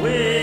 We